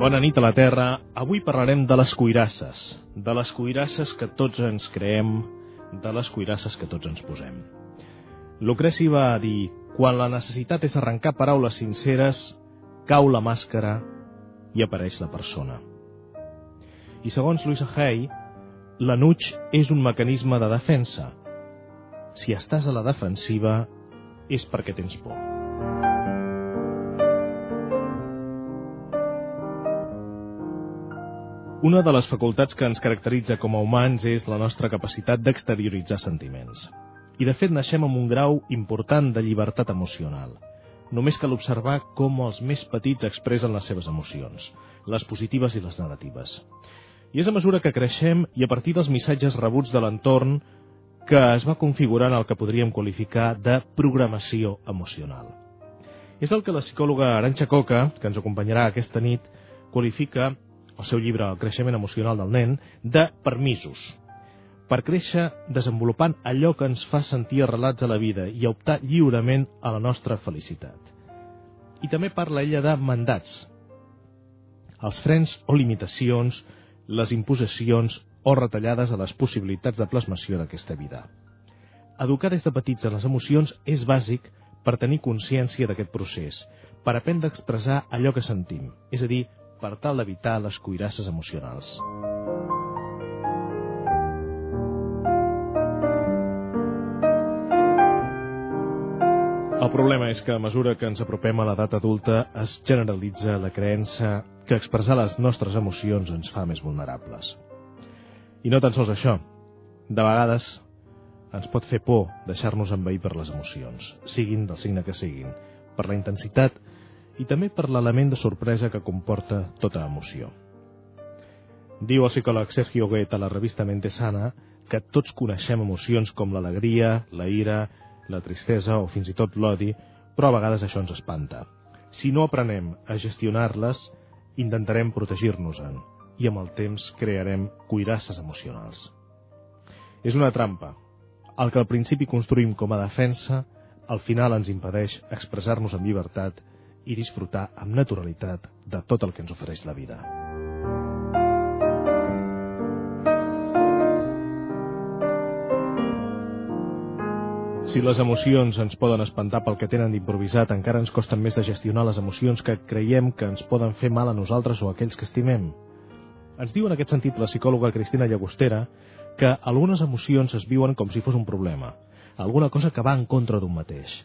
Bona nit a la Terra. Avui parlarem de les cuirasses. De les cuirasses que tots ens creem, de les cuirasses que tots ens posem. Lucreci va dir, quan la necessitat és arrencar paraules sinceres, cau la màscara i apareix la persona. I segons Louisa Hay, l'enuig és un mecanisme de defensa. Si estàs a la defensiva, és perquè tens por. Una de les facultats que ens caracteritza com a humans és la nostra capacitat d'exterioritzar sentiments. I de fet naixem amb un grau important de llibertat emocional. Només cal observar com els més petits expressen les seves emocions, les positives i les negatives. I és a mesura que creixem i a partir dels missatges rebuts de l'entorn que es va configurant el que podríem qualificar de programació emocional. És el que la psicòloga Aranxa Coca, que ens acompanyarà aquesta nit, qualifica el seu llibre El creixement emocional del nen, de permisos, per créixer desenvolupant allò que ens fa sentir arrelats a la vida i optar lliurement a la nostra felicitat. I també parla ella de mandats, els frens o limitacions, les imposicions o retallades a les possibilitats de plasmació d'aquesta vida. Educar des de petits a les emocions és bàsic per tenir consciència d'aquest procés, per aprendre a expressar allò que sentim, és a dir, per tal d'evitar les cuirasses emocionals. El problema és que a mesura que ens apropem a l'edat adulta es generalitza la creença que expressar les nostres emocions ens fa més vulnerables. I no tan sols això. De vegades ens pot fer por deixar-nos envair per les emocions, siguin del signe que siguin, per la intensitat i també per l'element de sorpresa que comporta tota emoció. Diu el psicòleg Sergio Goethe a la revista Mente Sana que tots coneixem emocions com l'alegria, la ira, la tristesa o fins i tot l'odi, però a vegades això ens espanta. Si no aprenem a gestionar-les, intentarem protegir-nos-en i amb el temps crearem cuirasses emocionals. És una trampa. El que al principi construïm com a defensa, al final ens impedeix expressar-nos amb llibertat i disfrutar amb naturalitat de tot el que ens ofereix la vida. Si les emocions ens poden espantar pel que tenen d'improvisat, encara ens costen més de gestionar les emocions que creiem que ens poden fer mal a nosaltres o a aquells que estimem. Ens diu en aquest sentit la psicòloga Cristina Llagostera que algunes emocions es viuen com si fos un problema, alguna cosa que va en contra d'un mateix.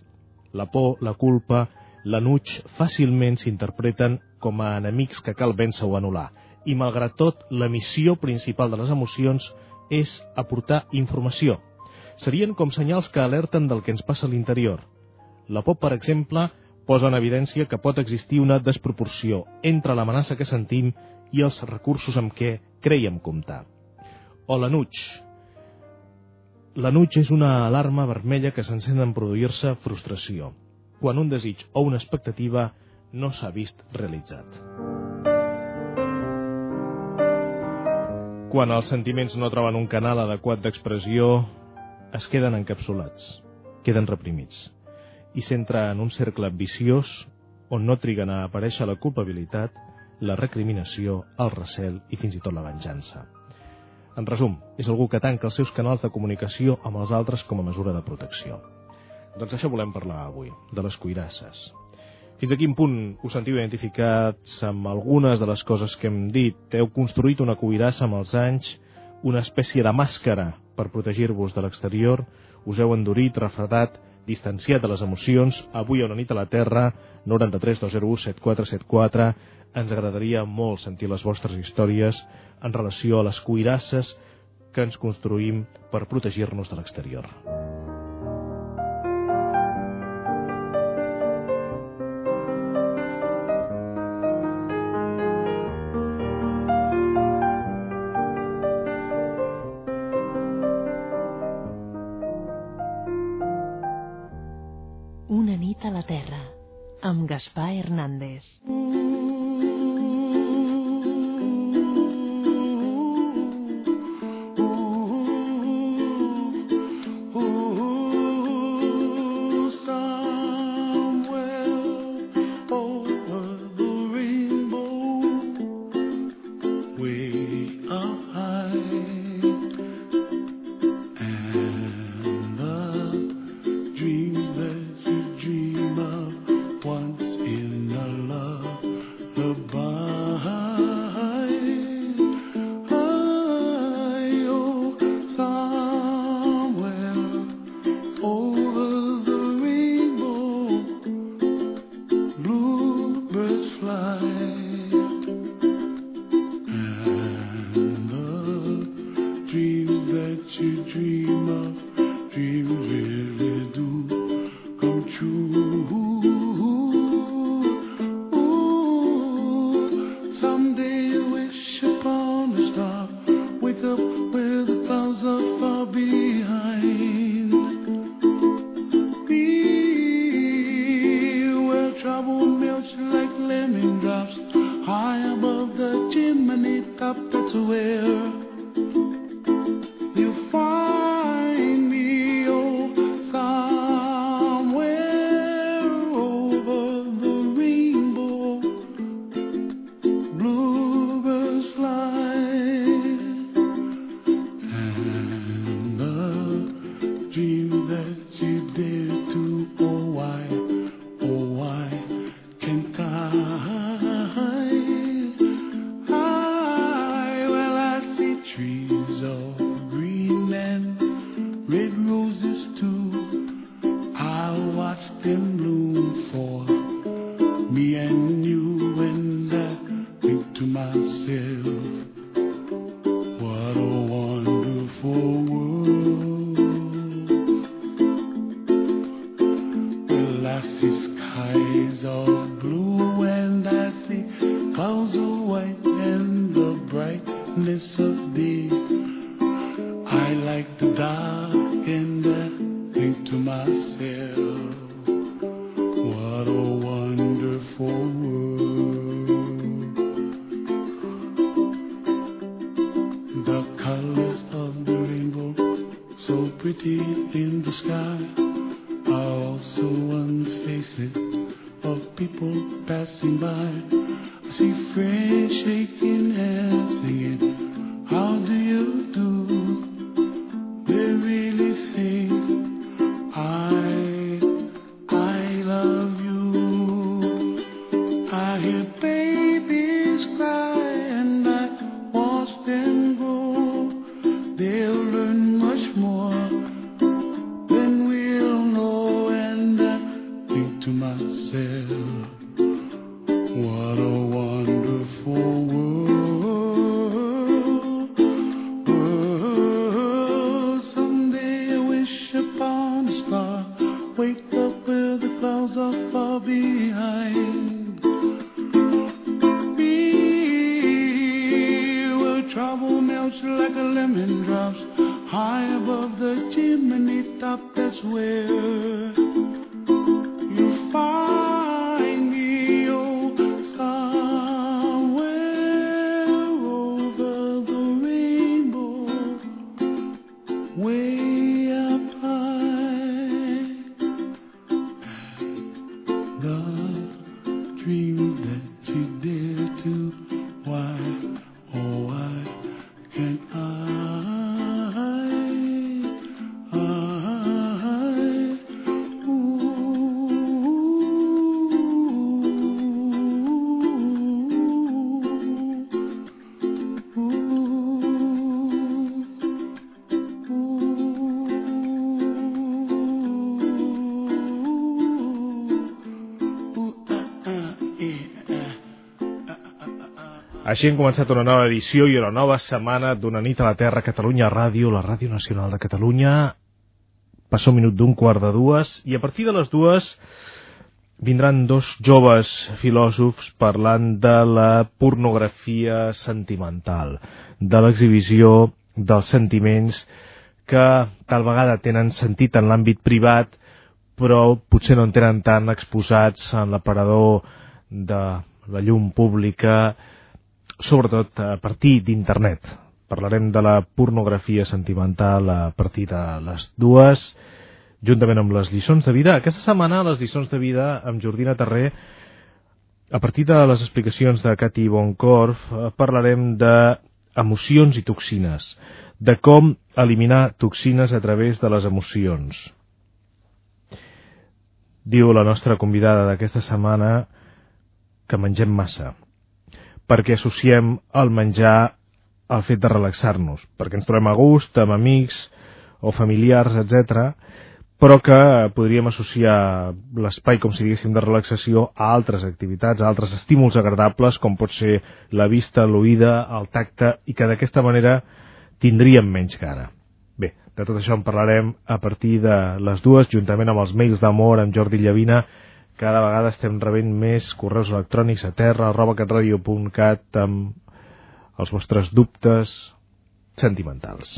La por, la culpa, l'enuig fàcilment s'interpreten com a enemics que cal vèncer o anul·lar. I, malgrat tot, la missió principal de les emocions és aportar informació. Serien com senyals que alerten del que ens passa a l'interior. La por, per exemple, posa en evidència que pot existir una desproporció entre l'amenaça que sentim i els recursos amb què creiem comptar. O l'enuig. L'enuig és una alarma vermella que s'encén en produir-se frustració quan un desig o una expectativa no s'ha vist realitzat. Quan els sentiments no troben un canal adequat d'expressió, es queden encapsulats, queden reprimits, i s'entra en un cercle viciós on no triguen a aparèixer la culpabilitat, la recriminació, el recel i fins i tot la venjança. En resum, és algú que tanca els seus canals de comunicació amb els altres com a mesura de protecció. Doncs això volem parlar avui, de les cuirasses. Fins a quin punt us sentiu identificats amb algunes de les coses que hem dit? Heu construït una cuirassa amb els anys, una espècie de màscara per protegir-vos de l'exterior? Us heu endurit, refredat, distanciat de les emocions? Avui a una nit a la Terra, 93 201 7474, ens agradaria molt sentir les vostres històries en relació a les cuirasses que ens construïm per protegir-nos de l'exterior. Gaspar Hernández. Així hem començat una nova edició i una nova setmana d'Una nit a la Terra, Catalunya Ràdio, la Ràdio Nacional de Catalunya. Passa un minut d'un quart de dues i a partir de les dues vindran dos joves filòsofs parlant de la pornografia sentimental, de l'exhibició dels sentiments que tal vegada tenen sentit en l'àmbit privat, però potser no en tenen tant exposats en l'aparador de la llum pública, sobretot a partir d'internet. Parlarem de la pornografia sentimental a partir de les dues, juntament amb les lliçons de vida. Aquesta setmana, les lliçons de vida amb Jordina Terré, a partir de les explicacions de Cati Boncorf, eh, parlarem de emocions i toxines, de com eliminar toxines a través de les emocions. Diu la nostra convidada d'aquesta setmana que mengem massa, perquè associem el menjar al fet de relaxar-nos, perquè ens trobem a gust amb amics o familiars, etc, però que podríem associar l'espai, com si diguéssim, de relaxació a altres activitats, a altres estímuls agradables, com pot ser la vista, l'oïda, el tacte, i que d'aquesta manera tindríem menys cara. Bé, de tot això en parlarem a partir de les dues, juntament amb els mails d'amor amb Jordi Llavina, cada vegada estem rebent més correus electrònics a terra, arroba catradio.cat amb els vostres dubtes sentimentals.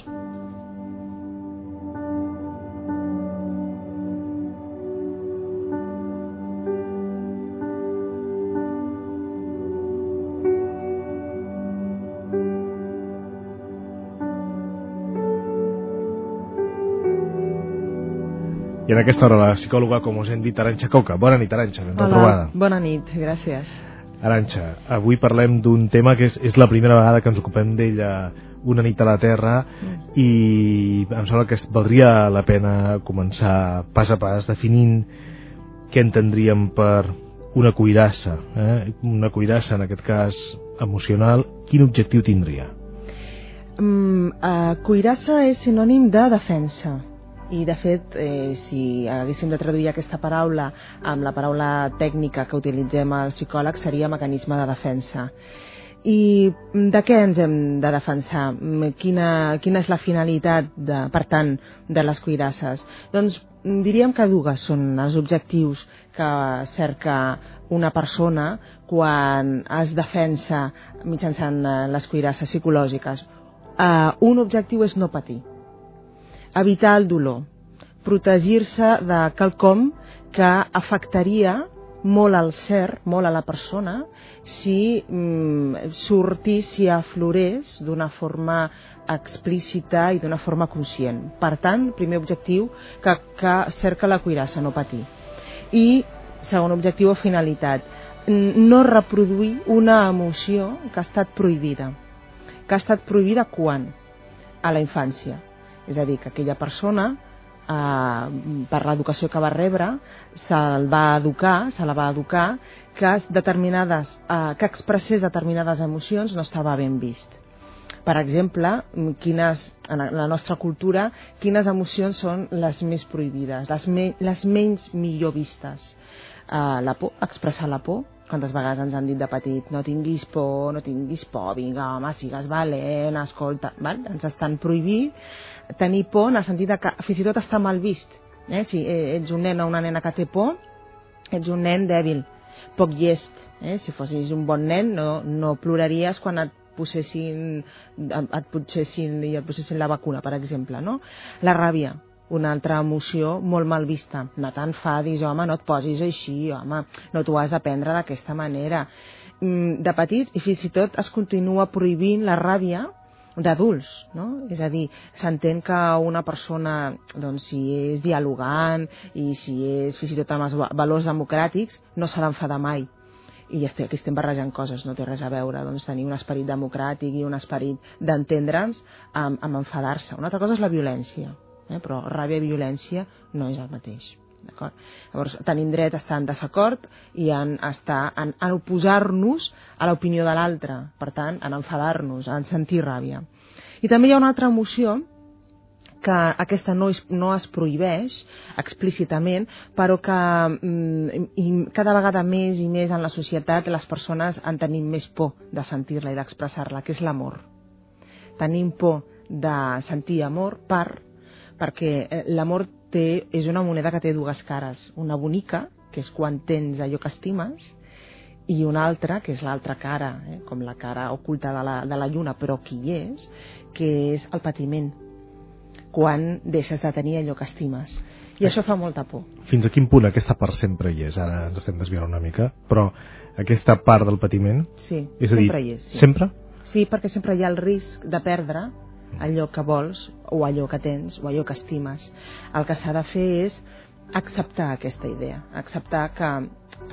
I en aquesta hora la psicòloga, com us hem dit, Aranxa Coca. Bona nit, Aranxa, ben Hola, retrobada. bona nit, gràcies. Aranxa, avui parlem d'un tema que és, és la primera vegada que ens ocupem d'ella una nit a la Terra Mm. i em sembla que valdria la pena començar pas a pas definint què entendríem per una cuirassa, eh? una cuirassa en aquest cas emocional, quin objectiu tindria? Mm, uh, cuirassa és sinònim de defensa i de fet eh, si haguéssim de traduir aquesta paraula amb la paraula tècnica que utilitzem als psicòlegs seria mecanisme de defensa i de què ens hem de defensar? Quina, quina és la finalitat, de, per tant, de les cuirasses? Doncs mm, diríem que dues són els objectius que cerca una persona quan es defensa mitjançant eh, les cuirasses psicològiques. Uh, un objectiu és no patir, evitar el dolor, protegir-se de quelcom que afectaria molt al ser, molt a la persona, si mm, sortís, si aflorés d'una forma explícita i d'una forma conscient. Per tant, primer objectiu que, que cerca la cuirassa, no patir. I segon objectiu o finalitat, no reproduir una emoció que ha estat prohibida. Que ha estat prohibida quan? A la infància. És a dir, que aquella persona eh, per l'educació que va rebre, se'l va educar, se la va educar, que es determinades, eh, que expressés determinades emocions no estava ben vist. Per exemple, quines, en la nostra cultura, quines emocions són les més prohibides, les, me, les menys millor vistes. Uh, la por, expressar la por, quantes vegades ens han dit de petit no tinguis por, no tinguis por, vinga, home, sigues valent, escolta, val? ens estan prohibint tenir por en el sentit que fins i tot està mal vist. Eh? Si eh, ets un nen o una nena que té por, ets un nen dèbil, poc llest. Eh? Si fossis un bon nen, no, no ploraries quan et posessin, et posessin, i et posessin la vacuna, per exemple. No? La ràbia, una altra emoció molt mal vista. No t'enfadis, home, no et posis així, home, no t'ho has d'aprendre d'aquesta manera. Mm, De petits, i fins i tot es continua prohibint la ràbia d'adults, no? És a dir, s'entén que una persona, doncs, si és dialogant i si és fins i tot amb els va- valors democràtics, no s'ha d'enfadar mai. I aquí estem barrejant coses, no té res a veure, doncs tenir un esperit democràtic i un esperit d'entendre'ns amb, amb enfadar-se. Una altra cosa és la violència, eh? però ràbia i violència no és el mateix. Llavors, tenim dret a estar en desacord i en, estar, en, en oposar-nos a l'opinió de l'altre, per tant, en enfadar-nos, en sentir ràbia. I també hi ha una altra emoció que aquesta no es, no es prohibeix explícitament, però que mm, i cada vegada més i més en la societat les persones en tenim més por de sentir-la i d'expressar-la, que és l'amor. Tenim por de sentir amor per, perquè eh, l'amor té, és una moneda que té dues cares. Una bonica, que és quan tens allò que estimes, i una altra, que és l'altra cara, eh, com la cara oculta de la, de la lluna, però qui és, que és el patiment, quan deixes de tenir allò que estimes. I això fa molta por. Fins a quin punt aquesta part sempre hi és? Ara ens estem desviant una mica, però aquesta part del patiment, Sí, és a dir, sempre hi és. Sí. sempre? sí, perquè sempre hi ha el risc de perdre allò que vols o allò que tens o allò que estimes. El que s'ha de fer és acceptar aquesta idea, acceptar que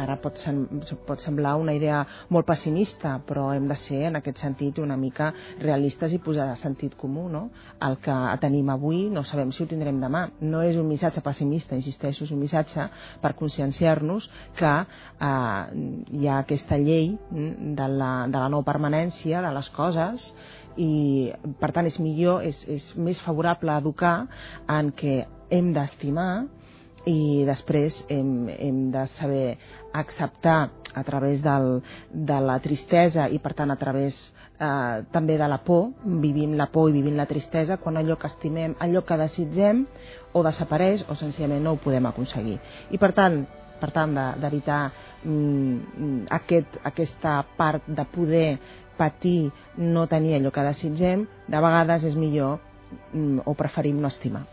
ara pot, sem pot semblar una idea molt pessimista, però hem de ser en aquest sentit una mica realistes i posar de sentit comú, no? El que tenim avui no sabem si ho tindrem demà. No és un missatge pessimista, insisteixo, és un missatge per conscienciar-nos que eh, hi ha aquesta llei mm, de la, de la no permanència de les coses i per tant és millor, és, és més favorable educar en què hem d'estimar i després hem, hem de saber acceptar a través del, de la tristesa i per tant a través eh, també de la por, vivim la por i vivim la tristesa quan allò que estimem, allò que desitgem o desapareix o senzillament no ho podem aconseguir. I per tant, per tant d'evitar de, mm, aquest, aquesta part de poder patir, no tenir allò que desitgem, de vegades és millor mm, o preferim no estimar.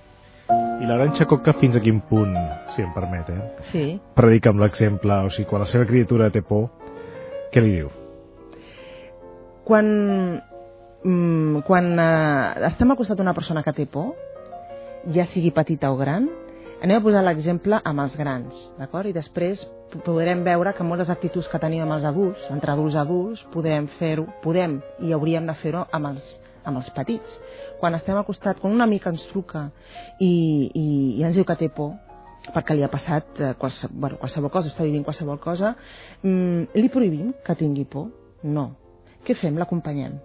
I l'Aranxa Coca fins a quin punt, si em permet, eh? Sí. Predica amb l'exemple, o sigui, quan la seva criatura té por, què li diu? Quan, mm, quan eh, estem al costat d'una persona que té por, ja sigui petita o gran, Anem a posar l'exemple amb els grans, d'acord? I després podrem veure que moltes actituds que tenim amb els adults, entre adults i adults, podem fer-ho, podem i hauríem de fer-ho amb els, amb els petits. Quan estem al costat, quan una mica ens truca i, i, i ens diu que té por, perquè li ha passat eh, qualsevol, bueno, qualsevol cosa, està vivint qualsevol cosa, mm, li prohibim que tingui por? No. Què fem? L'acompanyem.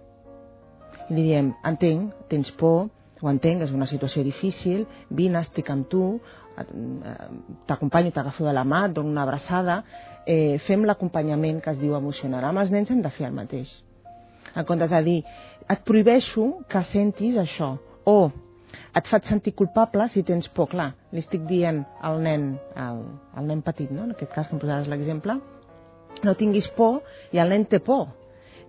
I li diem, entenc, tens por, ho entenc, és una situació difícil, vine, estic amb tu, eh, t'acompanyo, t'agafo de la mà, et dono una abraçada, eh, fem l'acompanyament que es diu emocional. Amb els nens hem de fer el mateix. En comptes de dir, et prohibeixo que sentis això, o et faig sentir culpable si tens por. Clar, li estic dient al nen, al, al nen petit, no? en aquest cas que em posaves l'exemple, no tinguis por i el nen té por.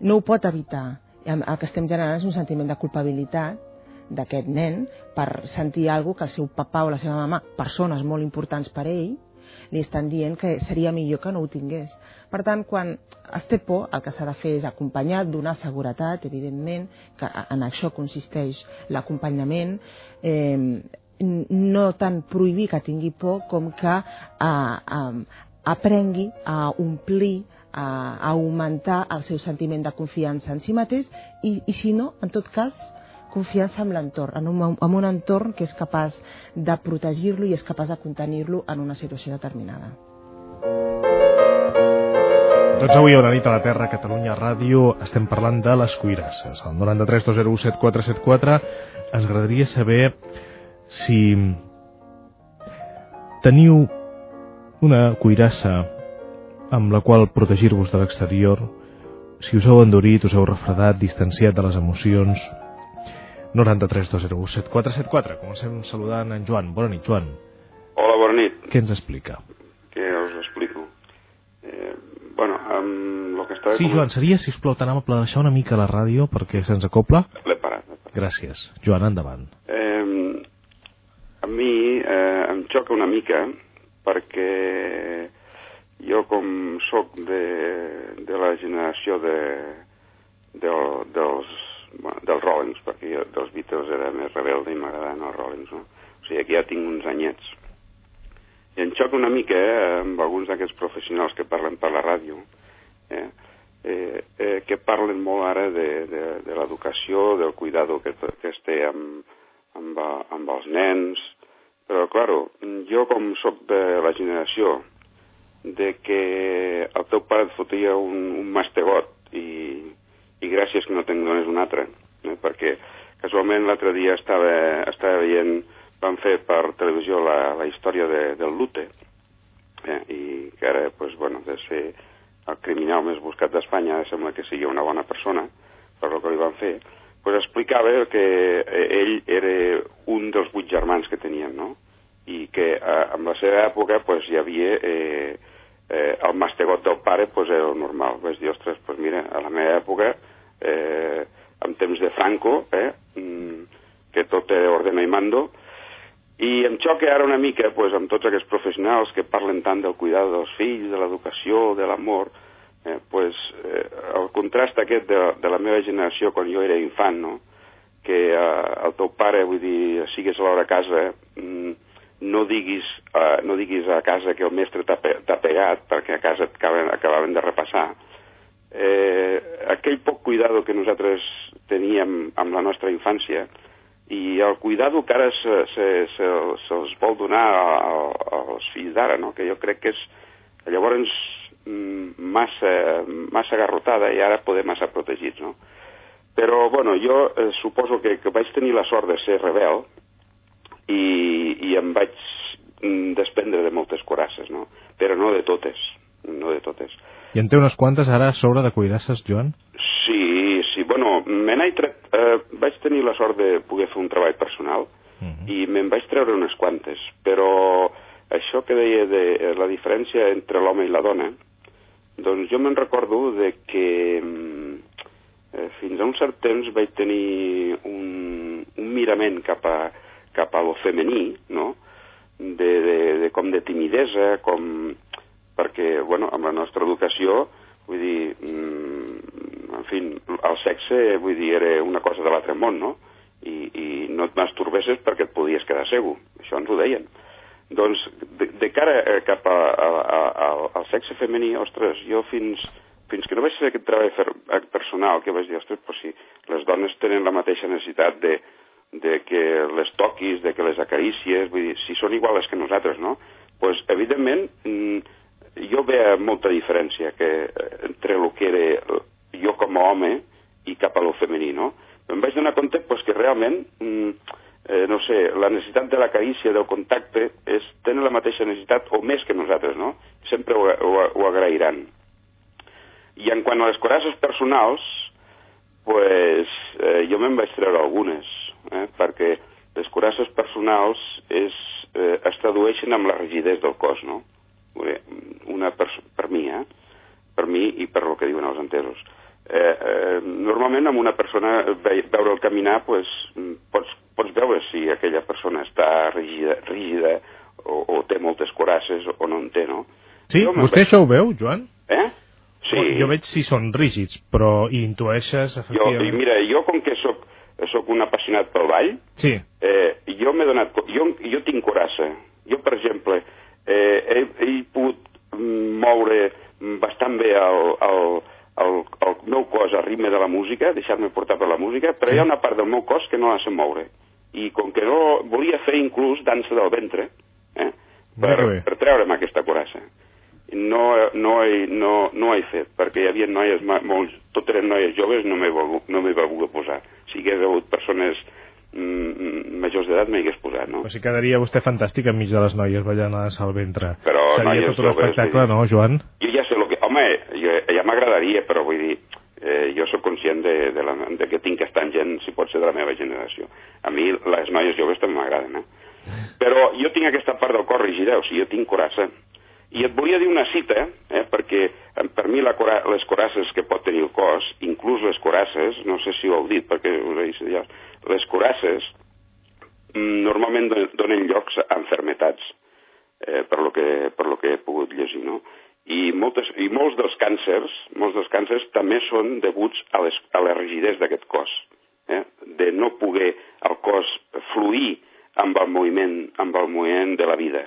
No ho pot evitar. El que estem generant és un sentiment de culpabilitat d'aquest nen per sentir alguna que el seu papa o la seva mama, persones molt importants per ell, li estan dient que seria millor que no ho tingués. Per tant, quan es té por, el que s'ha de fer és acompanyar, donar seguretat, evidentment, que en això consisteix l'acompanyament, eh, no tant prohibir que tingui por com que eh, eh, aprengui a omplir, a, a augmentar el seu sentiment de confiança en si mateix i, i si no, en tot cas, confiança en l'entorn, en, un, en un entorn que és capaç de protegir-lo i és capaç de contenir-lo en una situació determinada. Doncs avui a una nit a la Terra, Catalunya Ràdio, estem parlant de les cuirasses. Al 93 201 7474 ens agradaria saber si teniu una cuirassa amb la qual protegir-vos de l'exterior, si us heu endurit, us heu refredat, distanciat de les emocions, 93 201 7474. Comencem saludant en Joan. Bona nit, Joan. Hola, bona nit. Què ens explica? Què us explico? Eh, bueno, amb el que estava... Sí, Joan, seria, si us plau, tan amable deixar una mica la ràdio perquè se'ns acopla? L'he parat, parat. Gràcies. Joan, endavant. Eh, a mi eh, em xoca una mica perquè jo com sóc de, de la generació de, de, dels bueno, dels Rollins, perquè jo dels Beatles era més rebelde i m'agradaven els Rollins, no? O sigui, que ja tinc uns anyets. I em xoca una mica eh, amb alguns d'aquests professionals que parlen per la ràdio, eh, eh, eh, que parlen molt ara de, de, de l'educació, del cuidado que, que es té amb, amb, amb els nens, però, claro, jo com sóc de la generació de que el teu pare et fotia un, un mastegot i, i gràcies que no te'n dones un altre, eh? perquè casualment l'altre dia estava, estava veient, van fer per televisió la, la història de, del Lute, eh? i que ara, pues, bueno, de ser el criminal més buscat d'Espanya, sembla que sigui una bona persona, per el que li van fer, pues explicava que eh, ell era un dels vuit germans que tenien, no? I que eh, en la seva època pues, hi havia eh, eh, el mastegot del pare pues, era el normal. Vaig dir, ostres, pues mira, a la meva època eh, en temps de Franco, eh, mm, que tot era ordena i mando, i em xoca ara una mica pues, amb tots aquests professionals que parlen tant del cuidado dels fills, de l'educació, de l'amor, eh, pues, eh, el contrast aquest de, de la meva generació quan jo era infant, no? que eh, el teu pare, vull dir, sigues a l'hora a casa, mm, no diguis, eh, no diguis a casa que el mestre t'ha pe pegat, perquè a casa acaben, acabaven de repassar, eh, aquell poc cuidado que nosaltres teníem amb la nostra infància i el cuidado que ara se'ls se, se, se, se vol donar als fills d'ara, no? que jo crec que és llavors mm, massa, massa garrotada i ara poder massa protegits. No? Però, bueno, jo eh, suposo que, que vaig tenir la sort de ser rebel i, i em vaig mm, desprendre de moltes corasses, no? però no de totes, no de totes. I en té unes quantes ara a sobre de cuirasses, Joan? Sí, sí, bueno, me n'he tret... Eh, vaig tenir la sort de poder fer un treball personal uh Mhm. -huh. i me'n vaig treure unes quantes, però això que deia de eh, la diferència entre l'home i la dona, doncs jo me'n recordo de que mm, eh, fins a un cert temps vaig tenir un, un mirament cap a, cap a lo femení, no?, de, de, de, com de timidesa, com perquè, bueno, amb la nostra educació, vull dir, mm, en fi, el sexe, vull dir, era una cosa de l'altre món, no? I, i no et masturbesses perquè et podies quedar segur, això ens ho deien. Doncs de, de cara eh, cap a, a, a, a, al sexe femení, ostres, jo fins, fins que no vaig fer aquest treball eh, personal, que vaig dir, ostres, però si les dones tenen la mateixa necessitat de, de que les toquis, de que les acarícies, vull dir, si són iguals que nosaltres, no? pues, evidentment, mm, jo veia molta diferència que, eh, entre el que era jo com a home i cap a lo femení, no? Em vaig donar compte pues, que realment, mm, eh, no sé, la necessitat de la carícia, del contacte, és, tenen la mateixa necessitat o més que nosaltres, no? Sempre ho, ho, ho agrairan. I en quant a les corasses personals, pues, eh, jo me'n vaig treure algunes, eh, perquè les corasses personals és, eh, es tradueixen amb la rigidesa del cos, no? Una per, per mi, eh? Per mi i per lo que diuen els entesos eh, eh, normalment amb una persona ve, veure el caminar pues, pots, pots veure si aquella persona està rígida, rígida o, o té moltes corasses o no en té, no? Sí? Jo Vostè veig... això ho veu, Joan? Eh? Sí. Jo veig si són rígids, però intueixes, efectivament... Jo, mira, jo com que sóc, sóc un apassionat pel ball, sí. eh, jo m'he donat... Jo, jo tinc corassa. Jo, per exemple, eh, he, he pogut moure bastant bé el, el, el, el meu cos a ritme de la música, deixar-me portar per la música, però sí. hi ha una part del meu cos que no la sé moure. I com que no volia fer inclús dansa del ventre, eh, per, per treure'm aquesta corassa. No, no, he, no, no he fet, perquè hi havia noies molt, tot eren noies joves, no m'he no voler posar. Si hagués hagut persones mm, majors d'edat m'hi hagués posat, no? O sigui, quedaria vostè fantàstic enmig de les noies ballant a al ventre. Però Seria tot un espectacle, no, Joan? Jo ja sé el que... Home, jo, ja m'agradaria, però vull dir, eh, jo sóc conscient de, de, la, de que tinc que estar en gent, si pot ser de la meva generació. A mi les noies joves també m'agraden, eh? Però jo tinc aquesta part del cor rígida, o sigui, jo tinc corassa. I et volia dir una cita, eh, perquè per mi la cora les corasses que pot tenir el cos, inclús les corasses, no sé si ho heu dit, perquè us he dit ja, les corasses mm, normalment donen llocs a enfermetats, eh, per, lo que, per lo que he pogut llegir, no? I, moltes, I molts dels càncers, molts dels càncers també són deguts a, les, a la rigidesa d'aquest cos, eh? de no poder el cos fluir amb el moviment, amb el moviment de la vida.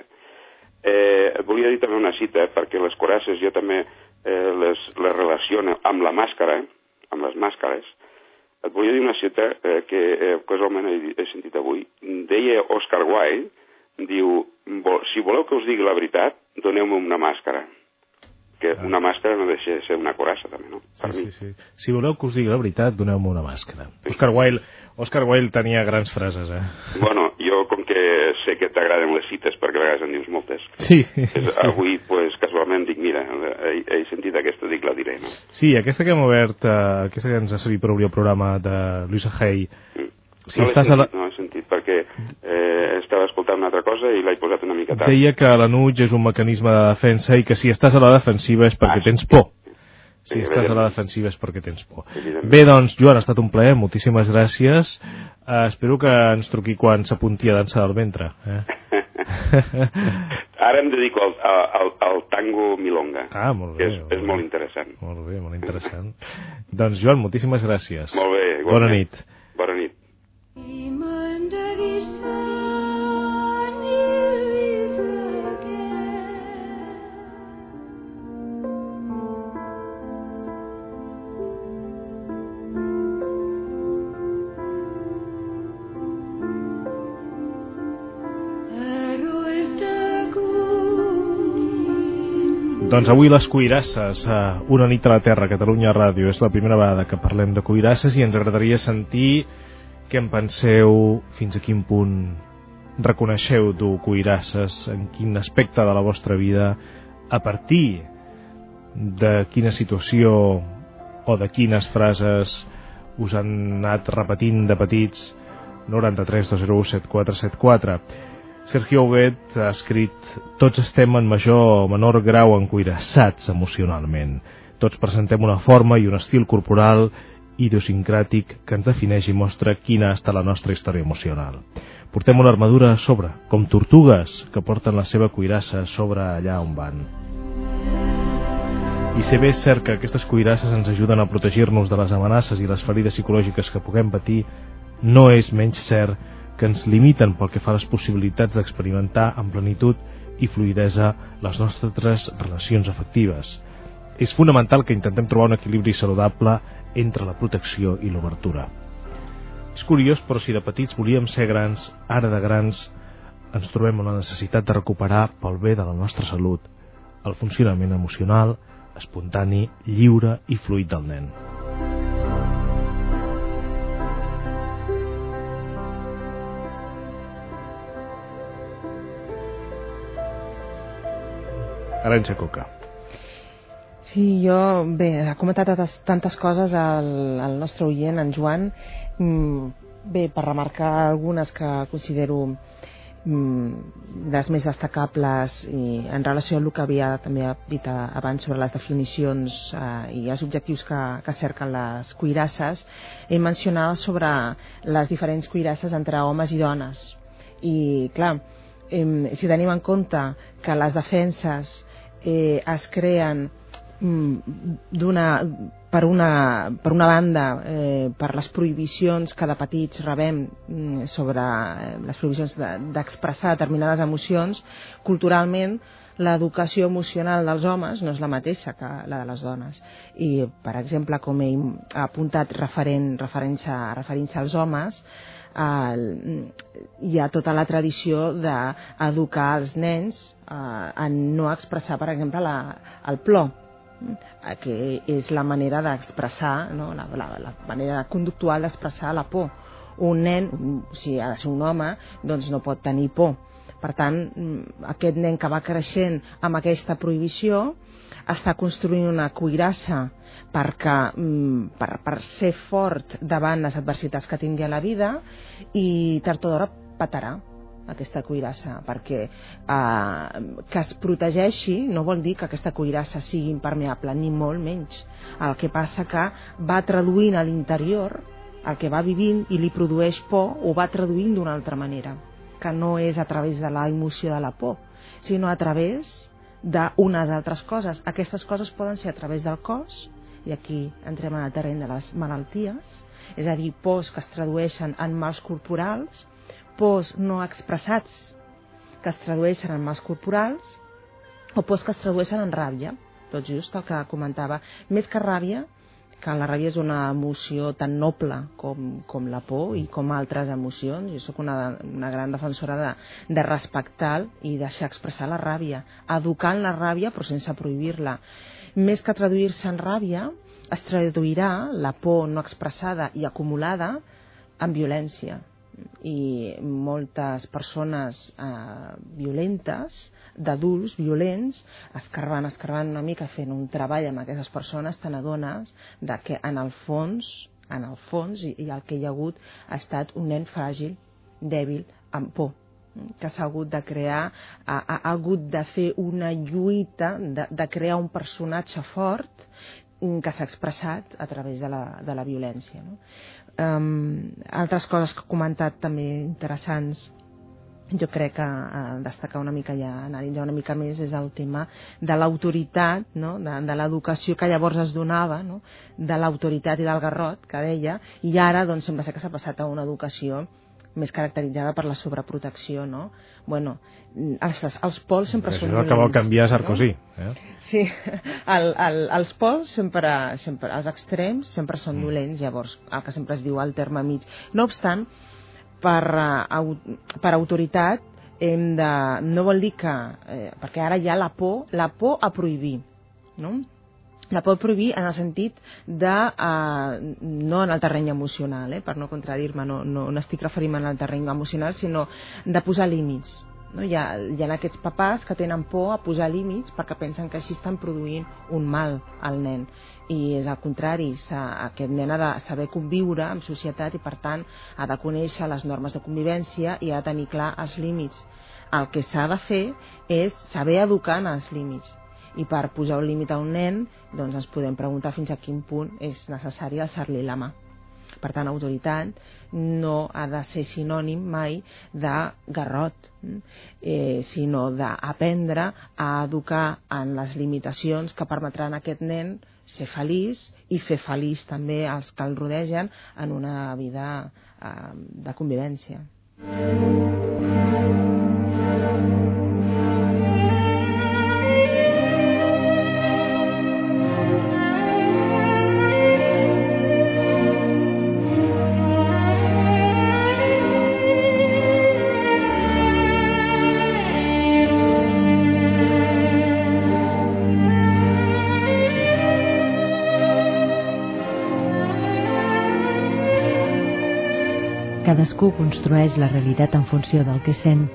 Eh, volia dir també una cita, perquè les corasses jo també eh, les, les relaciono amb la màscara, amb les màscares, et volia dir una cita eh, que eh, casualment he, he sentit avui. Deia Oscar Wilde, diu, si voleu que us digui la veritat, doneu-me una màscara que ah. una màscara no deixa de ser una corassa, també, no? Per sí, mi. sí, sí. Si voleu que us digui la veritat, doneu-me una màscara. Sí. Oscar Wilde, Oscar Wilde tenia grans frases, eh? Bueno, que sé que t'agraden les cites, perquè a vegades en dius moltes. Sí. És, sí. Avui, pues, casualment dic, mira, he, he sentit aquesta, dic, la diré, no? Sí, aquesta que hem obert, uh, aquesta que ens ha servit per obrir el programa de Luisa Hay, mm. Si no estàs sentit, a la... No sentit, perquè eh, estava escoltant una altra cosa i l'he posat una mica tard. Deia que l'anuig és un mecanisme de defensa i que si estàs a la defensiva és perquè ah, tens por. Si sí, estàs a la defensiva és perquè tens por. Bé, doncs, Joan, ha estat un plaer, moltíssimes gràcies. Uh, espero que ens truqui quan s'apunti a dansa del ventre. Eh? Ara em dedico al, al, al tango milonga. Ah, molt bé. És, molt és bé. molt interessant. Molt bé, molt interessant. doncs, Joan, moltíssimes gràcies. Molt bé. Bona nit. Bona nit. Doncs avui les cuirasses, eh, una nit a la Terra, Catalunya Ràdio, és la primera vegada que parlem de cuirasses i ens agradaria sentir què en penseu, fins a quin punt reconeixeu dur cuirasses, en quin aspecte de la vostra vida, a partir de quina situació o de quines frases us han anat repetint de petits 93 201 7474 Sergio Huguet ha escrit Tots estem en major o menor grau encuirassats emocionalment. Tots presentem una forma i un estil corporal idiosincràtic que ens defineix i mostra quina ha estat la nostra història emocional. Portem una armadura a sobre, com tortugues que porten la seva cuirassa a sobre allà on van. I si bé és cert que aquestes cuirasses ens ajuden a protegir-nos de les amenaces i les ferides psicològiques que puguem patir, no és menys cert que ens limiten pel que fa a les possibilitats d'experimentar amb plenitud i fluidesa les nostres relacions afectives. És fonamental que intentem trobar un equilibri saludable entre la protecció i l'obertura. És curiós, però si de petits volíem ser grans, ara de grans ens trobem amb la necessitat de recuperar pel bé de la nostra salut el funcionament emocional, espontani, lliure i fluid del nen. Aranxa Coca. Sí, jo, bé, ha comentat tantes, coses al, al nostre oient, en Joan. Mm, bé, per remarcar algunes que considero mm, les més destacables i en relació amb el que havia també dit abans sobre les definicions eh, i els objectius que, que cerquen les cuirasses, he mencionat sobre les diferents cuirasses entre homes i dones. I, clar, eh, si tenim en compte que les defenses eh, es creen Mm, d'una per una, per una banda eh, per les prohibicions que de petits rebem mm, sobre eh, les prohibicions d'expressar de, determinades emocions culturalment l'educació emocional dels homes no és la mateixa que la de les dones. I per exemple com he apuntat referent, referint-se referint als homes eh, hi ha tota la tradició d'educar els nens eh, a no expressar per exemple la, el plor Eh, que és la manera d'expressar, no? la, la, la manera conductual d'expressar la por. Un nen, si ha de ser un home, doncs no pot tenir por. Per tant, mm, aquest nen que va creixent amb aquesta prohibició està construint una cuirassa perquè, mm, per, per ser fort davant les adversitats que tingui a la vida i tard o d'hora patarà aquesta cuirassa perquè eh, que es protegeixi no vol dir que aquesta cuirassa sigui impermeable ni molt menys. El que passa que va traduint a l'interior el que va vivint i li produeix por ho va traduint d'una altra manera que no és a través de la emoció de la por sinó a través d'unes altres coses aquestes coses poden ser a través del cos i aquí entrem en el terreny de les malalties és a dir, pors que es tradueixen en mals corporals pors no expressats que es tradueixen en mals corporals o pors que es tradueixen en ràbia, tot just el que comentava. Més que ràbia, que la ràbia és una emoció tan noble com, com la por i com altres emocions. Jo sóc una, una gran defensora de, de respectar i deixar expressar la ràbia, educant la ràbia però sense prohibir-la. Més que traduir-se en ràbia, es traduirà la por no expressada i acumulada en violència i moltes persones eh, violentes, d'adults violents, escarbant, escarbant una mica, fent un treball amb aquestes persones, te n'adones que en el fons, en el fons, i, i el que hi ha hagut ha estat un nen fràgil, dèbil, amb por que s'ha hagut de crear, ha, ha hagut de fer una lluita, de, de crear un personatge fort que s'ha expressat a través de la, de la violència. No? Um, altres coses que ha comentat també interessants jo crec que eh, destacar una mica ja, analitzar una mica més és el tema de l'autoritat, no? de, de l'educació que llavors es donava, no? de l'autoritat i del garrot, que deia, i ara doncs, sembla ser que s'ha passat a una educació més caracteritzada per la sobreprotecció, no? Bueno, els, els pols sempre són violents. Això és el que vol canviar Sarkozy. No? Eh? Sí, el, el, els pols sempre, sempre, els extrems sempre són mm. dolents, llavors el que sempre es diu el terme mig. No obstant, per, uh, per autoritat hem de, no vol dir que, eh, perquè ara hi ha la por, la por a prohibir, no? La pot prohibir en el sentit de, eh, no en el terreny emocional, eh, per no contradir-me, no, no, no estic referint en el terreny emocional, sinó de posar límits. No? Hi, ha, hi ha aquests papàs que tenen por a posar límits perquè pensen que així estan produint un mal al nen i és al contrari, aquest nen ha de saber conviure en societat i per tant ha de conèixer les normes de convivència i ha de tenir clar els límits. El que s'ha de fer és saber educar en els límits i per posar un límit a un nen doncs ens podem preguntar fins a quin punt és necessari alçar-li la mà per tant autoritat no ha de ser sinònim mai de garrot eh, sinó d'aprendre a educar en les limitacions que permetran a aquest nen ser feliç i fer feliç també els que el rodegen en una vida eh, de convivència. Cadascú construeix la realitat en funció del que sent.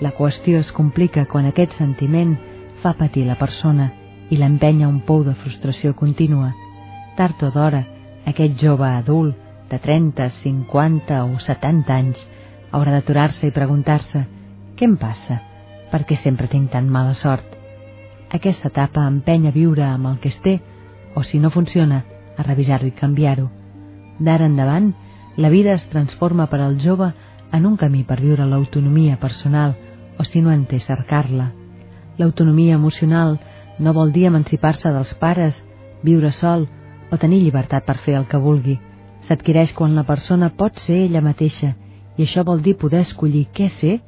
La qüestió es complica quan aquest sentiment fa patir la persona i l'empenya un pou de frustració contínua. Tard o d'hora, aquest jove adult de 30, 50 o 70 anys haurà d'aturar-se i preguntar-se què em passa? Per què sempre tinc tan mala sort? Aquesta etapa empenya a viure amb el que es té o, si no funciona, a revisar-ho i canviar-ho. D'ara endavant, la vida es transforma per al jove en un camí per viure l'autonomia personal o, si no en té, cercar-la. L'autonomia emocional no vol dir emancipar-se dels pares, viure sol o tenir llibertat per fer el que vulgui. S'adquireix quan la persona pot ser ella mateixa i això vol dir poder escollir què ser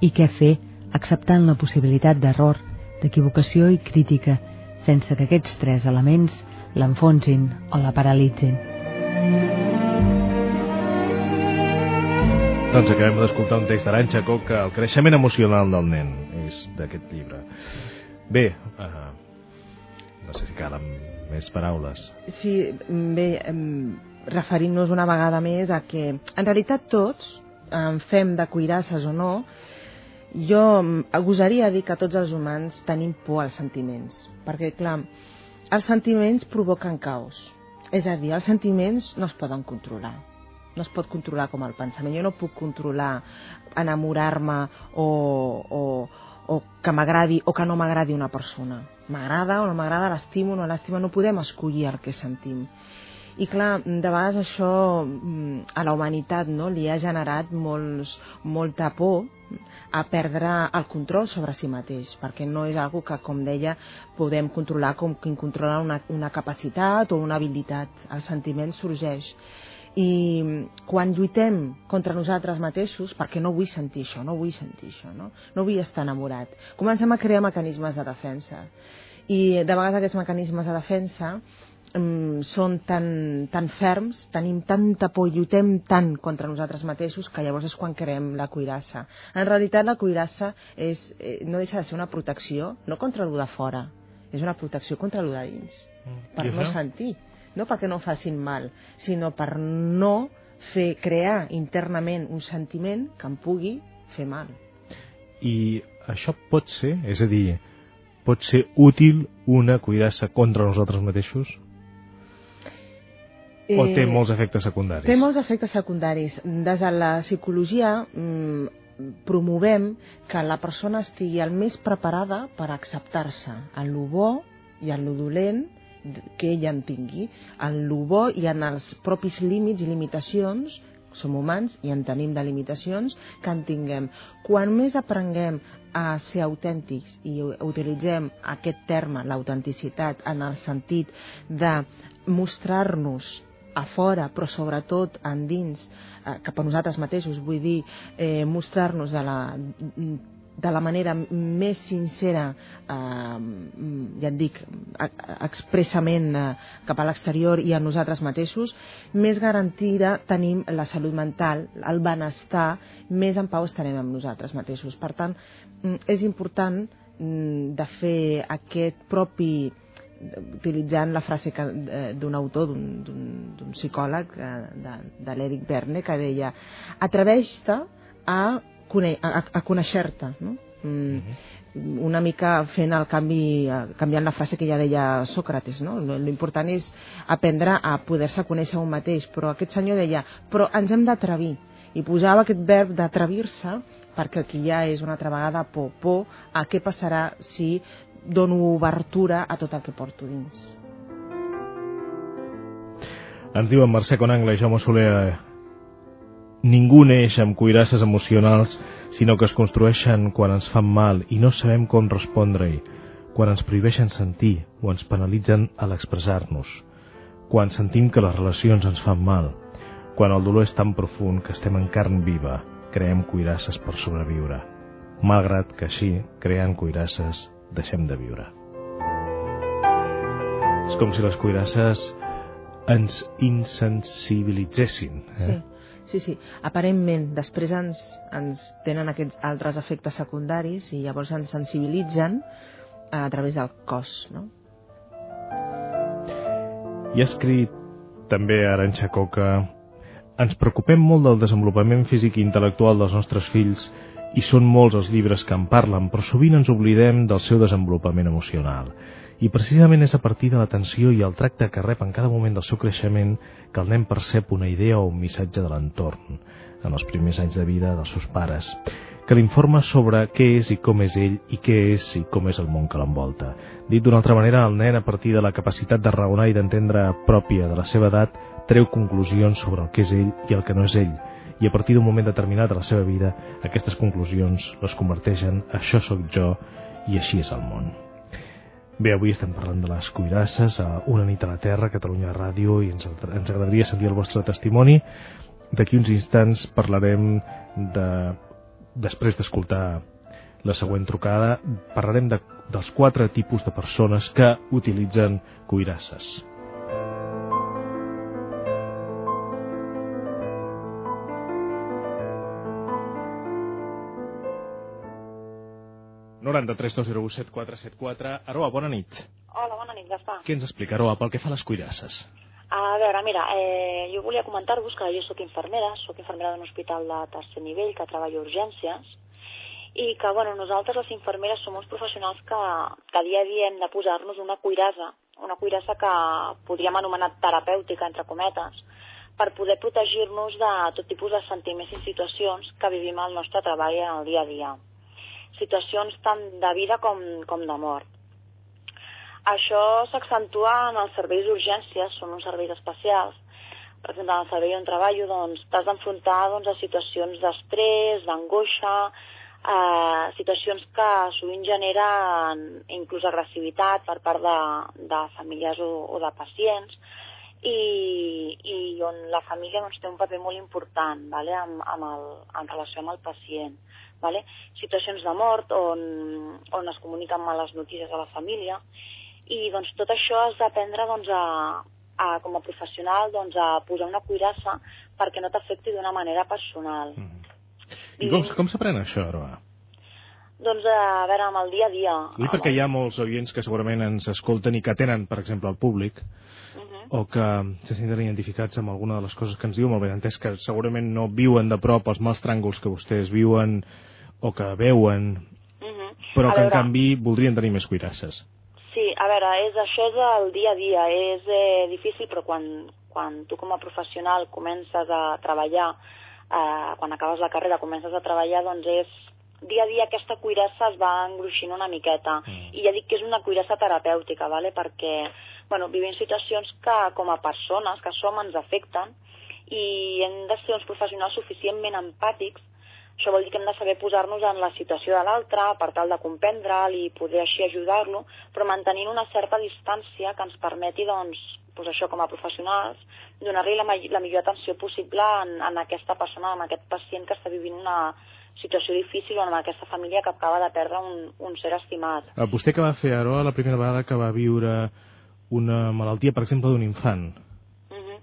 i què fer acceptant la possibilitat d'error, d'equivocació i crítica, sense que aquests tres elements l'enfonsin o la paralitzin. Doncs acabem d'escoltar un text d'Aranxa que el creixement emocional del nen és d'aquest llibre. Bé, uh, no sé si calen més paraules. Sí, bé, referint-nos una vegada més a que en realitat tots, en fem de cuirasses o no, jo gosaria dir que tots els humans tenim por als sentiments, perquè, clar, els sentiments provoquen caos. És a dir, els sentiments no es poden controlar no es pot controlar com el pensament. Jo no puc controlar enamorar-me o, o, o que m'agradi o que no m'agradi una persona. M'agrada o no m'agrada, l'estimo o no l'estimo, no podem escollir el que sentim. I clar, de vegades això mm, a la humanitat no, li ha generat molts, molta por a perdre el control sobre si mateix, perquè no és algo que, com deia, podem controlar com que controla una, una capacitat o una habilitat. El sentiment sorgeix i quan lluitem contra nosaltres mateixos, perquè no vull sentir això, no vull sentir això, no, no vull estar enamorat, comencem a crear mecanismes de defensa. I de vegades aquests mecanismes de defensa um, són tan, tan ferms, tenim tanta por i lluitem tant contra nosaltres mateixos que llavors és quan creem la cuirassa. En realitat la cuirassa és, eh, no deixa de ser una protecció, no contra el de fora, és una protecció contra el de dins, mm. per no sentir no perquè no facin mal, sinó per no fer crear internament un sentiment que em pugui fer mal. I això pot ser, és a dir, pot ser útil una cuirassa contra nosaltres mateixos? Eh, o té molts efectes secundaris? Té molts efectes secundaris. Des de la psicologia mm, promovem que la persona estigui el més preparada per acceptar-se en lo bo i en lo dolent que ella en tingui, en el bo i en els propis límits i limitacions som humans i en tenim de limitacions que en tinguem. Quan més aprenguem a ser autèntics i utilitzem aquest terme, l'autenticitat, en el sentit de mostrar-nos a fora, però sobretot endins, eh, cap a nosaltres mateixos, vull dir, eh, mostrar-nos de la de la manera més sincera, eh, ja et dic, expressament eh, cap a l'exterior i a nosaltres mateixos, més garantida tenim la salut mental, el benestar, més en pau estarem amb nosaltres mateixos. Per tant, mm, és important mm, de fer aquest propi utilitzant la frase eh, d'un autor, d'un psicòleg, eh, de, de l'Eric Verne, que deia atreveix-te a a, a conèixer-te, no? Mm, uh -huh. Una mica fent el canvi, canviant la frase que ja deia Sòcrates, no? L'important és aprendre a poder-se conèixer un mateix, però aquest senyor deia, però ens hem d'atrevir, i posava aquest verb d'atrevir-se perquè aquí ja és una altra vegada por, por a què passarà si dono obertura a tot el que porto dins. Ens diuen Mercè Conangle i Jaume Soler Ningú neix amb cuirasses emocionals, sinó que es construeixen quan ens fan mal i no sabem com respondre-hi, quan ens prohibeixen sentir o ens penalitzen a l'expressar-nos, quan sentim que les relacions ens fan mal, quan el dolor és tan profund que estem en carn viva creem cuirasses per sobreviure, malgrat que així, creant cuirasses, deixem de viure. És com si les cuirasses ens insensibilitzessin. Eh? Sí. Sí, sí, aparentment, després ens, ens tenen aquests altres efectes secundaris i llavors ens sensibilitzen a través del cos, no? I ha escrit també Aranxa Coca ens preocupem molt del desenvolupament físic i intel·lectual dels nostres fills i són molts els llibres que en parlen, però sovint ens oblidem del seu desenvolupament emocional. I precisament és a partir de l'atenció i el tracte que rep en cada moment del seu creixement que el nen percep una idea o un missatge de l'entorn, en els primers anys de vida dels seus pares, que l'informa sobre què és i com és ell i què és i com és el món que l'envolta. Dit d'una altra manera, el nen, a partir de la capacitat de raonar i d'entendre pròpia de la seva edat, treu conclusions sobre el que és ell i el que no és ell, i a partir d'un moment determinat de la seva vida, aquestes conclusions les converteix en això sóc jo i així és el món. Bé, avui estem parlant de les cuirasses a Una nit a la Terra, Catalunya Ràdio, i ens, ens agradaria sentir el vostre testimoni. D'aquí uns instants parlarem de... Després d'escoltar la següent trucada, parlarem de, dels quatre tipus de persones que utilitzen cuirasses. 93 201 7474. Aroa, bona nit. Hola, bona nit, Gaspar. Què ens explica, Aroa, pel que fa a les cuirasses? A veure, mira, eh, jo volia comentar-vos que jo sóc infermera, sóc infermera d'un hospital de tercer nivell que treballa a urgències i que, bueno, nosaltres les infermeres som uns professionals que, que dia a dia hem de posar-nos una cuirassa, una cuirassa que podríem anomenar terapèutica, entre cometes, per poder protegir-nos de tot tipus de sentiments i situacions que vivim al nostre treball en el dia a dia situacions tant de vida com, com de mort. Això s'accentua en els serveis d'urgències, són uns serveis especials. Per exemple, en el servei on treballo, doncs, t'has d'enfrontar doncs, a situacions d'estrès, d'angoixa, eh, situacions que sovint generen inclús agressivitat per part de, de famílies o, o de pacients, i, i on la família doncs, té un paper molt important vale? amb, amb el, en relació amb el pacient vale? situacions de mort on, on es comuniquen males notícies a la família i doncs, tot això has d'aprendre doncs, a, a, com a professional doncs, a posar una cuirassa perquè no t'afecti d'una manera personal. Mm. I, I com, com s'aprèn això, Aroa? Doncs a veure, amb el dia a dia. I perquè hi ha molts oients que segurament ens escolten i que tenen, per exemple, el públic, uh -huh. o que se senten identificats amb alguna de les coses que ens diu, molt ben entès que segurament no viuen de prop els mals tràngols que vostès viuen o que veuen, uh -huh. però a que veure... en canvi voldrien tenir més cuirasses. Sí, a veure, és, això és el dia a dia, és eh, difícil, però quan, quan tu com a professional comences a treballar, eh, quan acabes la carrera comences a treballar, doncs és dia a dia aquesta cuirassa es va engruixint una miqueta mm. i ja dic que és una cuirassa terapèutica, vale? perquè bueno, vivim situacions que com a persones que som ens afecten i hem de ser uns professionals suficientment empàtics això vol dir que hem de saber posar-nos en la situació de l'altre per tal de comprendre'l i poder així ajudar-lo, però mantenint una certa distància que ens permeti, doncs, doncs això com a professionals, donar-li la, la millor atenció possible en, en aquesta persona, en aquest pacient que està vivint una situació difícil o en aquesta família que acaba de perdre un, un ser estimat. A vostè que va fer, Aroa, la primera vegada que va viure una malaltia, per exemple, d'un infant? Uh -huh.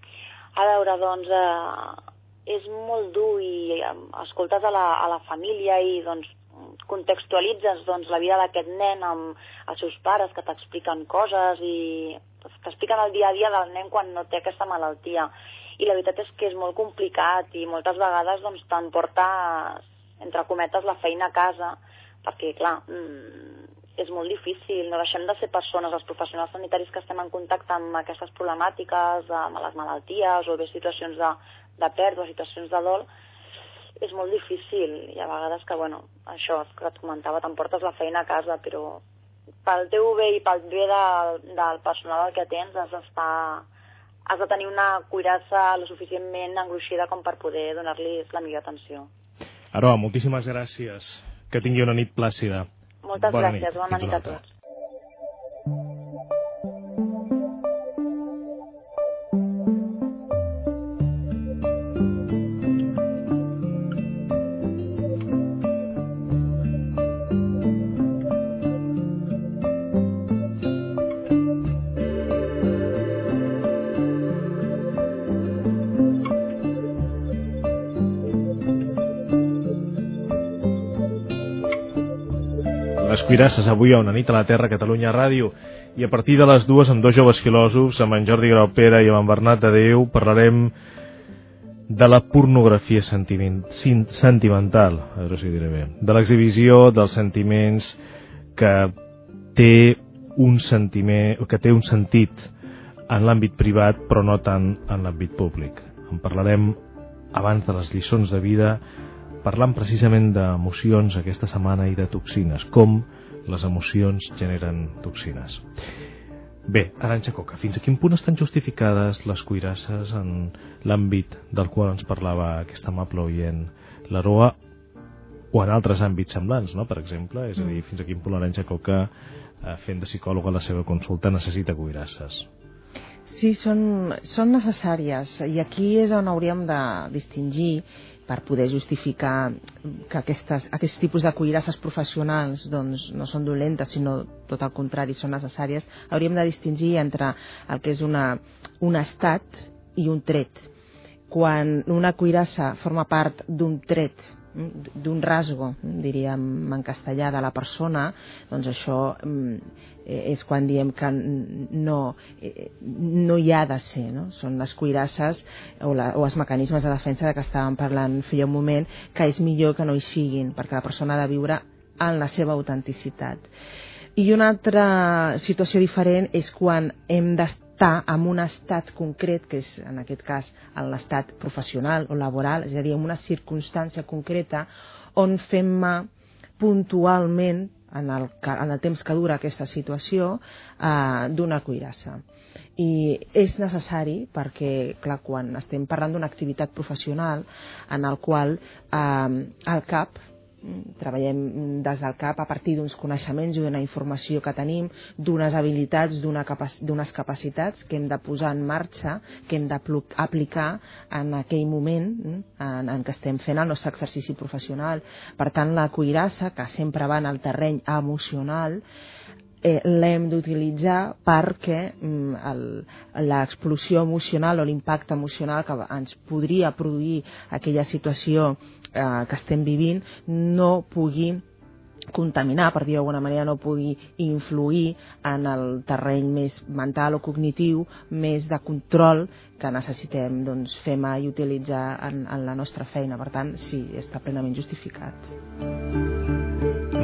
A veure, doncs, eh, és molt dur i escoltes a la, a la família i doncs contextualitzes doncs, la vida d'aquest nen amb els seus pares que t'expliquen coses i t'expliquen el dia a dia del nen quan no té aquesta malaltia. I la veritat és que és molt complicat i moltes vegades doncs, t'emportes, entre cometes, la feina a casa, perquè, clar, mmm, és molt difícil, no deixem de ser persones, els professionals sanitaris que estem en contacte amb aquestes problemàtiques, amb les malalties o bé situacions de, de pèrdua, situacions de dol, és molt difícil i a vegades que, bueno, això que et comentava, t'emportes la feina a casa, però pel teu bé i pel bé del, del personal que tens has d'estar has de tenir una cuirassa lo suficientment engruixida com per poder donar-li la millor atenció. Aroa, moltíssimes gràcies. Que tingui una nit plàcida. Moltes bona gràcies, nit. bona nit a tots. Cuirasses, avui a una nit a la Terra, Catalunya Ràdio. I a partir de les dues, amb dos joves filòsofs, amb en Jordi Graupera i amb en Bernat de Déu, parlarem de la pornografia sentiment, sentimental, a veure si diré bé, de l'exhibició dels sentiments que té un sentiment, que té un sentit en l'àmbit privat però no tant en l'àmbit públic. En parlarem abans de les lliçons de vida parlant precisament d'emocions aquesta setmana i de toxines, com les emocions generen toxines. Bé, Aranxa Coca, fins a quin punt estan justificades les cuirasses en l'àmbit del qual ens parlava aquest amable oient l'Aroa o en altres àmbits semblants, no? per exemple? És a dir, fins a quin punt l'Aranxa Coca, eh, fent de psicòloga la seva consulta, necessita cuirasses? Sí, són, són necessàries i aquí és on hauríem de distingir per poder justificar que aquestes, aquests tipus de cuirasses professionals doncs, no són dolentes, sinó tot el contrari, són necessàries, hauríem de distingir entre el que és una, un estat i un tret. Quan una cuirassa forma part d'un tret, d'un rasgo, diríem en castellà, de la persona, doncs això mm, Eh, és quan diem que no, eh, no hi ha de ser, no? Són les cuirasses o, la, o els mecanismes de defensa de què estàvem parlant feia un moment, que és millor que no hi siguin, perquè la persona ha de viure en la seva autenticitat. I una altra situació diferent és quan hem d'estar en un estat concret, que és en aquest cas en l'estat professional o laboral, és a dir, en una circumstància concreta on fem puntualment en el, en el temps que dura aquesta situació eh, d'una cuirassa. I és necessari perquè, clar, quan estem parlant d'una activitat professional en el qual eh, el CAP treballem des del CAP a partir d'uns coneixements i d'una informació que tenim, d'unes habilitats, d'unes capac capacitats que hem de posar en marxa, que hem d'aplicar en aquell moment en, en què estem fent el nostre exercici professional. Per tant, la cuirassa, que sempre va en el terreny emocional, eh, l'hem d'utilitzar perquè mm, l'explosió emocional o l'impacte emocional que ens podria produir aquella situació eh, que estem vivint no pugui contaminar, per dir d'alguna manera, no pugui influir en el terreny més mental o cognitiu, més de control que necessitem doncs, fer mai i utilitzar en, en la nostra feina. Per tant, sí, està plenament justificat.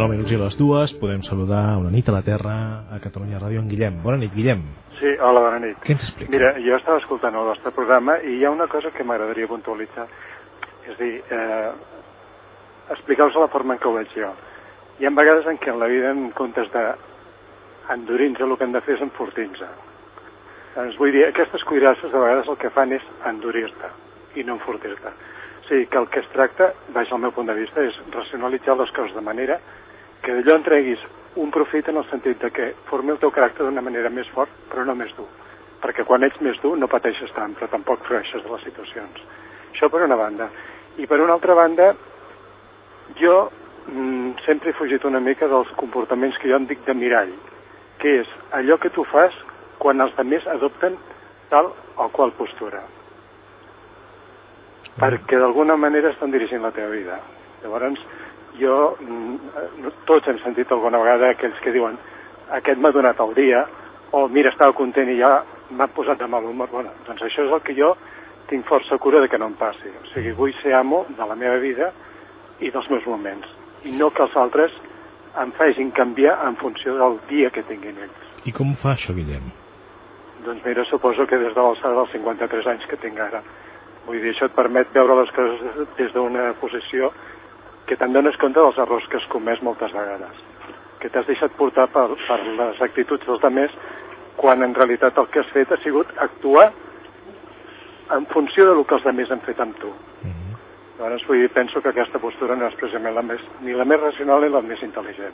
9 minuts i les dues, podem saludar una nit a la Terra a Catalunya Ràdio en Guillem. Bona nit, Guillem. Sí, hola, bona nit. Què ens explica? Mira, jo estava escoltant el vostre programa i hi ha una cosa que m'agradaria puntualitzar. És dir, eh, explicar-vos la forma en què ho veig jo. Hi ha vegades en què en la vida, en comptes d'endurir-nos, el que hem de fer és enfortir-nos. Doncs vull dir, aquestes cuirasses de vegades el que fan és endurir-te i no enfortir-te. O sigui, que el que es tracta, baix al meu punt de vista, és racionalitzar les coses de manera que d'allò en treguis un profit en el sentit de que formi el teu caràcter d'una manera més fort, però no més dur. Perquè quan ets més dur no pateixes tant, però tampoc freixes de les situacions. Això per una banda. I per una altra banda, jo mm, sempre he fugit una mica dels comportaments que jo en dic de mirall, que és allò que tu fas quan els altres adopten tal o qual postura. Perquè d'alguna manera estan dirigint la teva vida. Llavors, jo, mm, tots hem sentit alguna vegada aquells que diuen aquest m'ha donat el dia, o mira, estava content i ja m'ha posat de mal humor. Bueno, doncs això és el que jo tinc força cura de que no em passi. O sigui, vull ser amo de la meva vida i dels meus moments. I no que els altres em facin canviar en funció del dia que tinguin ells. I com fa això, Guillem? Doncs mira, suposo que des de l'alçada dels 53 anys que tinc ara. Vull dir, això et permet veure les coses des d'una posició que te'n dones compte dels errors que has comès moltes vegades, que t'has deixat portar per, per les actituds dels altres quan en realitat el que has fet ha sigut actuar en funció del que els altres han fet amb tu. Mm -hmm. Llavors, vull dir, penso que aquesta postura no és precisament la més, ni la més racional ni la més intel·ligent.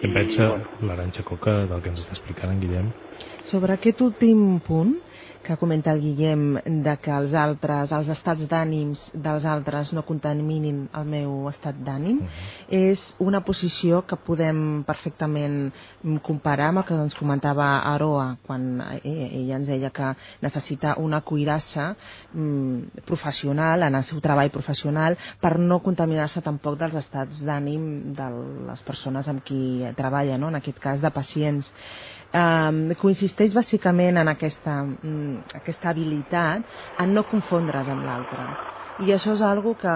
Què pensa bueno. l'Aranxa Coca del que ens està explicant en Guillem? Sobre aquest últim punt, que comenta el Guillem de que els altres, els estats d'ànims dels altres no contaminin el meu estat d'ànim, uh -huh. és una posició que podem perfectament comparar amb el que ens comentava Aroa quan ella ens deia que necessita una cuirassa mm, professional en el seu treball professional per no contaminar-se tampoc dels estats d'ànim de les persones amb qui treballa, no? en aquest cas de pacients eh, consisteix bàsicament en aquesta, mm, aquesta habilitat en no confondre's amb l'altre i això és algo que,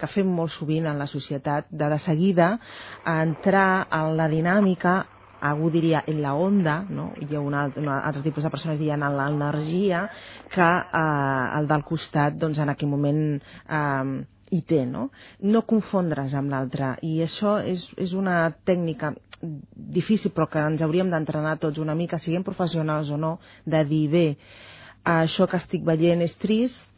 que fem molt sovint en la societat, de de seguida entrar en la dinàmica algú diria en la onda, no? hi ha un altre, un altre tipus de persones diuen en l'energia, que eh, el del costat doncs, en aquell moment eh, hi té, no? No confondre's amb l'altre. I això és, és una tècnica difícil, però que ens hauríem d'entrenar tots una mica, siguem professionals o no, de dir, bé, això que estic veient és trist,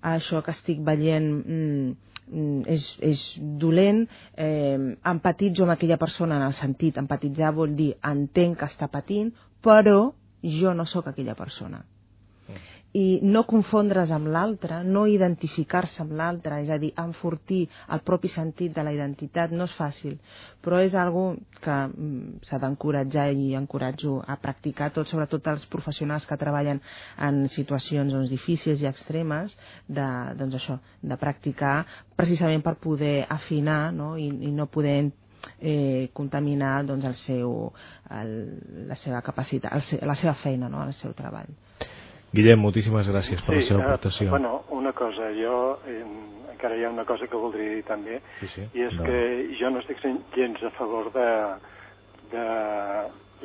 això que estic veient mm, mm, és, és dolent, eh, empatitzo amb aquella persona en el sentit, empatitzar vol dir entenc que està patint, però jo no sóc aquella persona i no confondre's amb l'altre, no identificar-se amb l'altre, és a dir, enfortir el propi sentit de la identitat no és fàcil, però és algo que mm, s'ha d'encoratjar i encoratjo a practicar tot, sobretot els professionals que treballen en situacions doncs, difícils i extremes, de, doncs això, de practicar precisament per poder afinar no? I, i no poder eh, contaminar doncs, el seu, el, la seva capacitat, el, la seva feina, no? el seu treball. Guillem, moltíssimes gràcies per sí, la seva eh, aportació. Uh, bueno, una cosa, jo eh, encara hi ha una cosa que voldria dir també, sí, sí. i és no. que jo no estic gens a favor de, de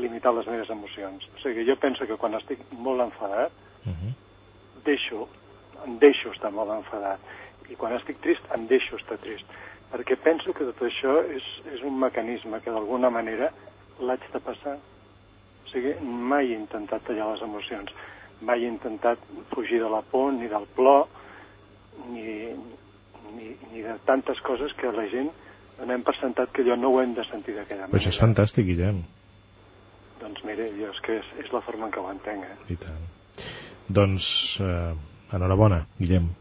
limitar les meves emocions. O sigui, jo penso que quan estic molt enfadat, uh -huh. deixo, em deixo estar molt enfadat. I quan estic trist, em deixo estar trist. Perquè penso que tot això és, és un mecanisme que d'alguna manera l'haig de passar. O sigui, mai he intentat tallar les emocions mai he intentat fugir de la por, ni del plor, ni, ni, ni de tantes coses que la gent donem per sentat que allò no ho hem de sentir d'aquella manera. Però això és fantàstic, Guillem. Doncs mire, jo és que és, és la forma en què ho entenc. Eh? I tant. Doncs, eh, enhorabona, Guillem.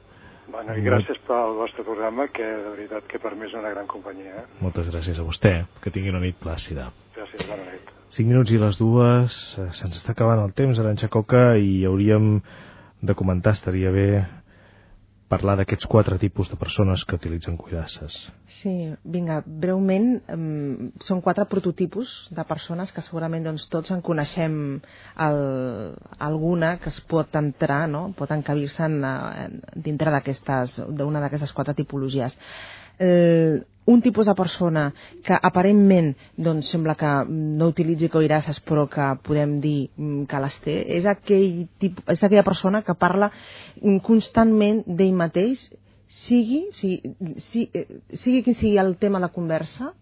Bueno, i gràcies pel vostre programa, que de veritat que per mi és una gran companyia. Eh? Moltes gràcies a vostè. Que tingui una nit plàcida. Gràcies, bona nit. 5 minuts i les dues, eh, se'ns està acabant el temps, Aranxa Coca, i hauríem de comentar, estaria bé parlar d'aquests quatre tipus de persones que utilitzen cuirasses. Sí, vinga, breument, um, són quatre prototipus de persones que segurament doncs, tots en coneixem el, alguna que es pot entrar, no? pot encabir-se dintre d'una d'aquestes quatre tipologies eh, un tipus de persona que aparentment doncs, sembla que no utilitzi coirasses però que podem dir mm, que les té, és, aquell tipus, és aquella persona que parla constantment d'ell mateix, sigui, sigui, sigui, eh, sigui quin sigui el tema de la conversa,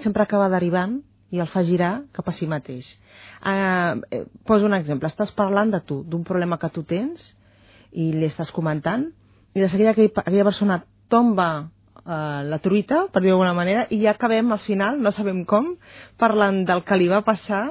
sempre acaba derivant i el fa girar cap a si mateix. Eh, eh, poso un exemple, estàs parlant de tu, d'un problema que tu tens i li estàs comentant i de seguida aquella, aquella persona tomba eh, la truita, per dir d'alguna manera, i ja acabem al final, no sabem com, parlant del que li va passar,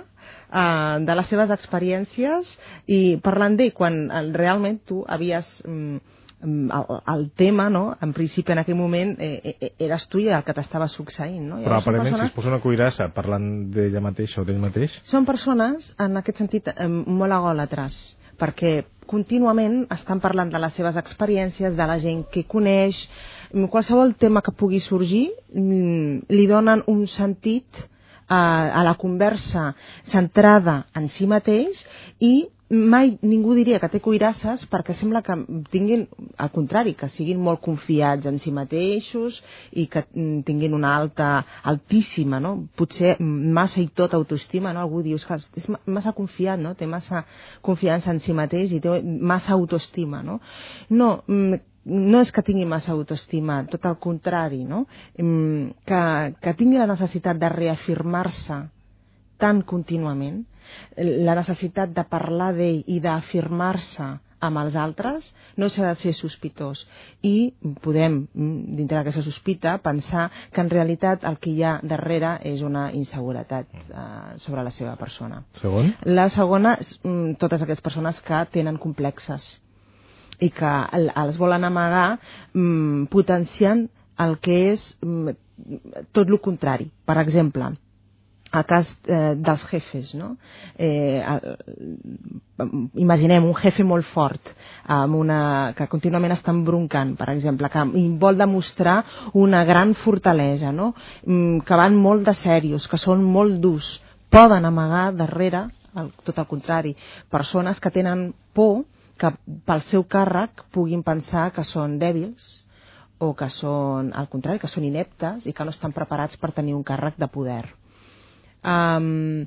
eh, de les seves experiències i parlant d'ell quan eh, realment tu havies... Mm, mm, el, el tema, no? en principi en aquell moment eh, eh, eres tu i el que t'estava succeint no? però aparentment persones... si es posa una cuirassa parlant d'ella mateixa o d'ell mateix són persones en aquest sentit eh, molt agòlatres perquè contínuament estan parlant de les seves experiències, de la gent que coneix, qualsevol tema que pugui sorgir mm, li donen un sentit a, a la conversa centrada en si mateix i mai ningú diria que té cuirasses perquè sembla que tinguin, al contrari, que siguin molt confiats en si mateixos i que mm, tinguin una alta, altíssima, no? potser massa i tot autoestima, no? algú diu que és massa confiat, no? té massa confiança en si mateix i té massa autoestima. No, no mm, no és que tingui massa autoestima, tot el contrari, no? Que, que tingui la necessitat de reafirmar-se tan contínuament, la necessitat de parlar d'ell i d'afirmar-se amb els altres no s'ha de ser sospitós i podem, dintre d'aquesta sospita, pensar que en realitat el que hi ha darrere és una inseguretat eh, sobre la seva persona. Segon? La segona, mm, totes aquestes persones que tenen complexes i que els volen amagar mm, potenciant el que és mm, tot el contrari. Per exemple, el cas eh, dels jefes, no? Eh, imaginem un jefe molt fort amb una, que contínuament està embroncant, per exemple, que vol demostrar una gran fortalesa, no? Mm, que van molt de serios, que són molt durs, poden amagar darrere, el, tot el contrari, persones que tenen por que pel seu càrrec puguin pensar que són dèbils o que són, al contrari, que són ineptes i que no estan preparats per tenir un càrrec de poder. Um,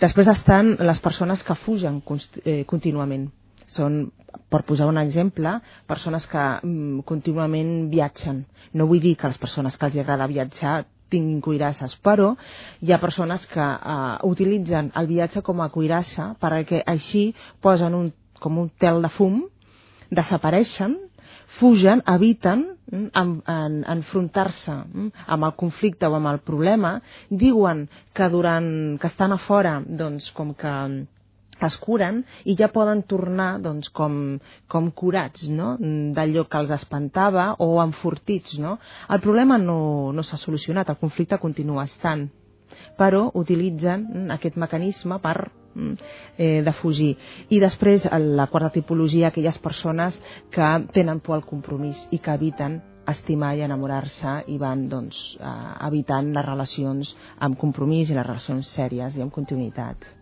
després estan les persones que fugen eh, contínuament. Són, per posar un exemple, persones que um, contínuament viatgen. No vull dir que les persones que els agrada viatjar tinguin cuirasses, però hi ha persones que uh, utilitzen el viatge com a cuirassa perquè així posen un, com un tel de fum, desapareixen fugen, eviten mm, en, en, enfrontar-se mm, amb el conflicte o amb el problema, diuen que durant que estan a fora, doncs, com que es curen i ja poden tornar doncs, com, com curats no? d'allò que els espantava o enfortits. No? El problema no, no s'ha solucionat, el conflicte continua estant, però utilitzen mm, aquest mecanisme per eh, de fugir. I després, la quarta tipologia, aquelles persones que tenen por al compromís i que eviten estimar i enamorar-se i van doncs, eh, evitant les relacions amb compromís i les relacions sèries i amb continuïtat.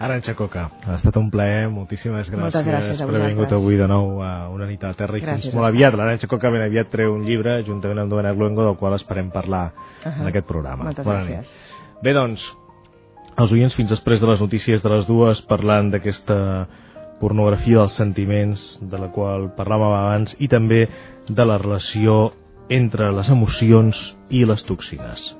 Aranxa Coca, ha estat un plaer, moltíssimes gràcies, Moltes gràcies per haver vingut avui de nou a una nit a la Terra i gràcies, fins molt aviat. L'Aranxa Coca ben aviat treu un llibre juntament amb Domènec Luengo del qual esperem parlar uh -huh. en aquest programa. Moltes Bona gràcies. Nit. Bé, doncs, els oients fins després de les notícies de les dues parlant d'aquesta pornografia dels sentiments de la qual parlàvem abans i també de la relació entre les emocions i les toxines.